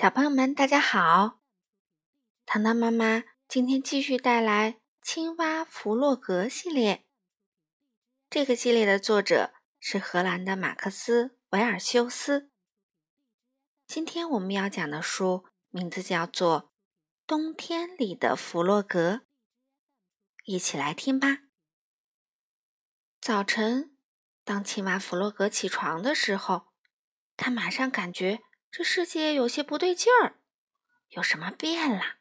小朋友们，大家好！糖糖妈妈今天继续带来《青蛙弗洛格》系列。这个系列的作者是荷兰的马克思·维尔修斯。今天我们要讲的书名字叫做《冬天里的弗洛格》，一起来听吧。早晨，当青蛙弗洛格起床的时候，他马上感觉。这世界有些不对劲儿，有什么变了？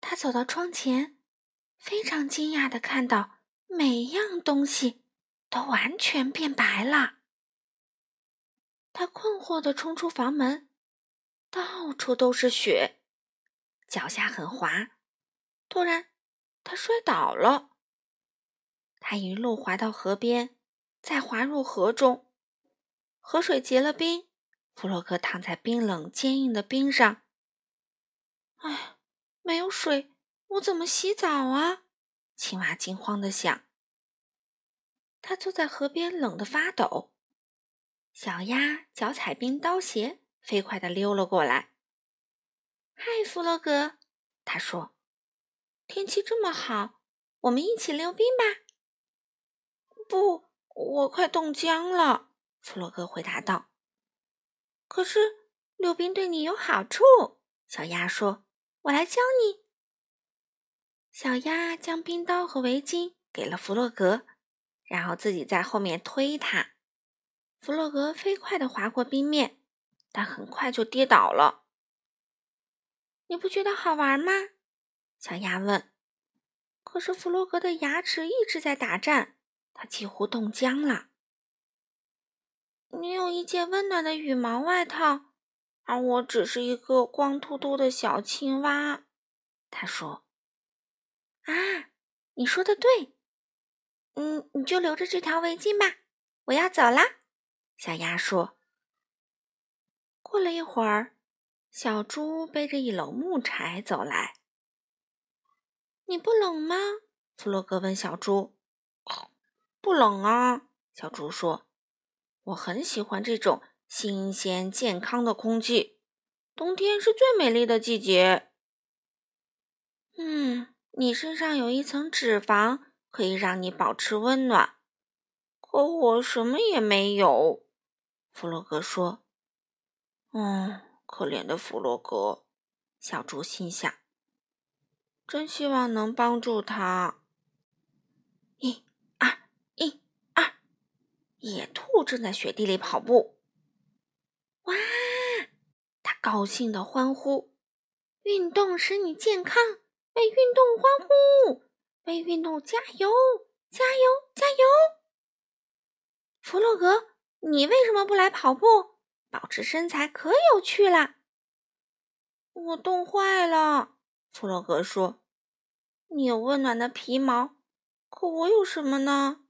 他走到窗前，非常惊讶的看到每样东西都完全变白了。他困惑的冲出房门，到处都是雪，脚下很滑。突然，他摔倒了。他一路滑到河边，再滑入河中，河水结了冰。弗洛格躺在冰冷坚硬的冰上。哎，没有水，我怎么洗澡啊？青蛙惊慌的想。他坐在河边，冷得发抖。小鸭脚踩冰刀鞋，飞快的溜了过来。嗨，弗洛格，他说：“天气这么好，我们一起溜冰吧。”不，我快冻僵了。弗洛格回答道。可是溜冰对你有好处，小鸭说：“我来教你。”小鸭将冰刀和围巾给了弗洛格，然后自己在后面推他。弗洛格飞快地滑过冰面，但很快就跌倒了。你不觉得好玩吗？小鸭问。可是弗洛格的牙齿一直在打颤，他几乎冻僵了。你有一件温暖的羽毛外套，而我只是一个光秃秃的小青蛙。他说：“啊，你说的对。嗯，你就留着这条围巾吧。我要走啦。”小鸭说。过了一会儿，小猪背着一篓木柴走来。“你不冷吗？”弗洛格问小猪。“不冷啊。”小猪说。我很喜欢这种新鲜健康的空气。冬天是最美丽的季节。嗯，你身上有一层脂肪，可以让你保持温暖。可我什么也没有。弗洛格说：“嗯，可怜的弗洛格。”小猪心想：“真希望能帮助他。”一。野兔正在雪地里跑步，哇！它高兴地欢呼：“运动使你健康，为运动欢呼，为运动加油，加油，加油！”弗洛格，你为什么不来跑步？保持身材可有趣了。我冻坏了，弗洛格说：“你有温暖的皮毛，可我有什么呢？”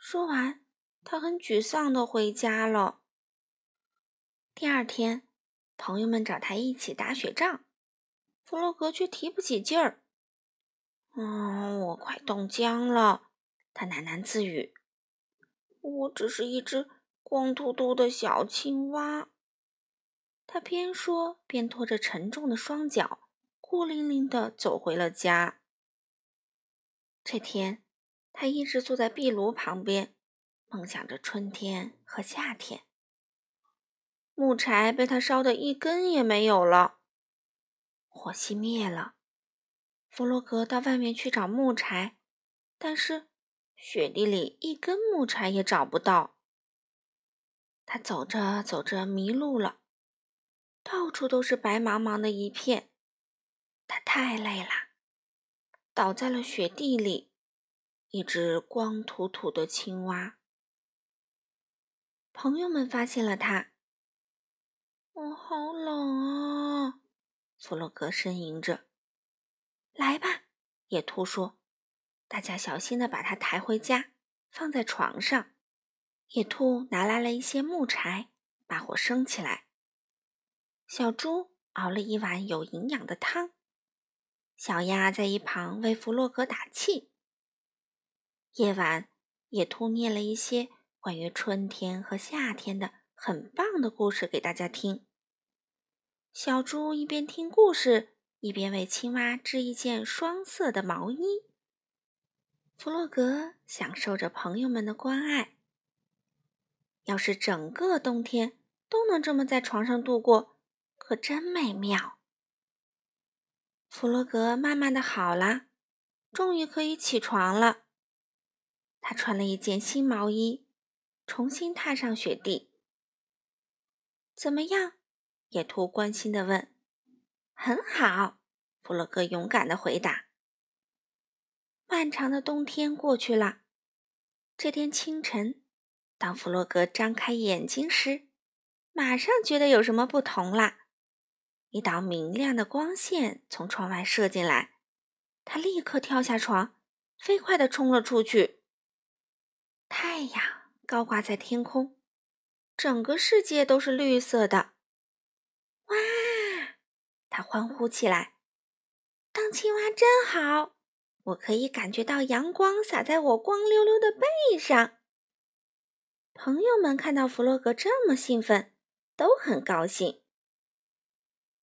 说完，他很沮丧的回家了。第二天，朋友们找他一起打雪仗，弗洛格却提不起劲儿。嗯，我快冻僵了，他喃喃自语。我只是一只光秃秃的小青蛙。他边说边拖着沉重的双脚，孤零零的走回了家。这天。他一直坐在壁炉旁边，梦想着春天和夏天。木柴被他烧得一根也没有了，火熄灭了。弗洛格到外面去找木柴，但是雪地里一根木柴也找不到。他走着走着迷路了，到处都是白茫茫的一片。他太累了，倒在了雪地里。一只光秃秃的青蛙，朋友们发现了它。我好冷啊！弗洛格呻吟着。来吧，野兔说。大家小心的把它抬回家，放在床上。野兔拿来了一些木柴，把火升起来。小猪熬了一碗有营养的汤。小鸭在一旁为弗洛格打气。夜晚，野兔念了一些关于春天和夏天的很棒的故事给大家听。小猪一边听故事，一边为青蛙织一件双色的毛衣。弗洛格享受着朋友们的关爱。要是整个冬天都能这么在床上度过，可真美妙。弗洛格慢慢的好了，终于可以起床了。他穿了一件新毛衣，重新踏上雪地。怎么样？野兔关心的问。很好，弗洛格勇敢的回答。漫长的冬天过去了。这天清晨，当弗洛格张开眼睛时，马上觉得有什么不同啦。一道明亮的光线从窗外射进来，他立刻跳下床，飞快地冲了出去。太阳高挂在天空，整个世界都是绿色的。哇！他欢呼起来：“当青蛙真好！”我可以感觉到阳光洒在我光溜溜的背上。朋友们看到弗洛格这么兴奋，都很高兴。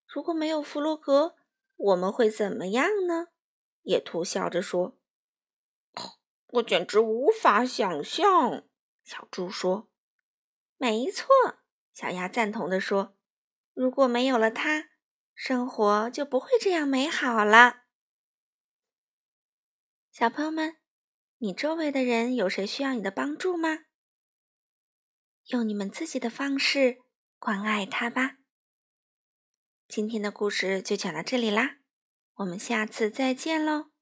如果没有弗洛格，我们会怎么样呢？野兔笑着说：“我简直无法想象。”小猪说：“没错。”小鸭赞同地说：“如果没有了它，生活就不会这样美好了。”小朋友们，你周围的人有谁需要你的帮助吗？用你们自己的方式关爱他吧。今天的故事就讲到这里啦，我们下次再见喽。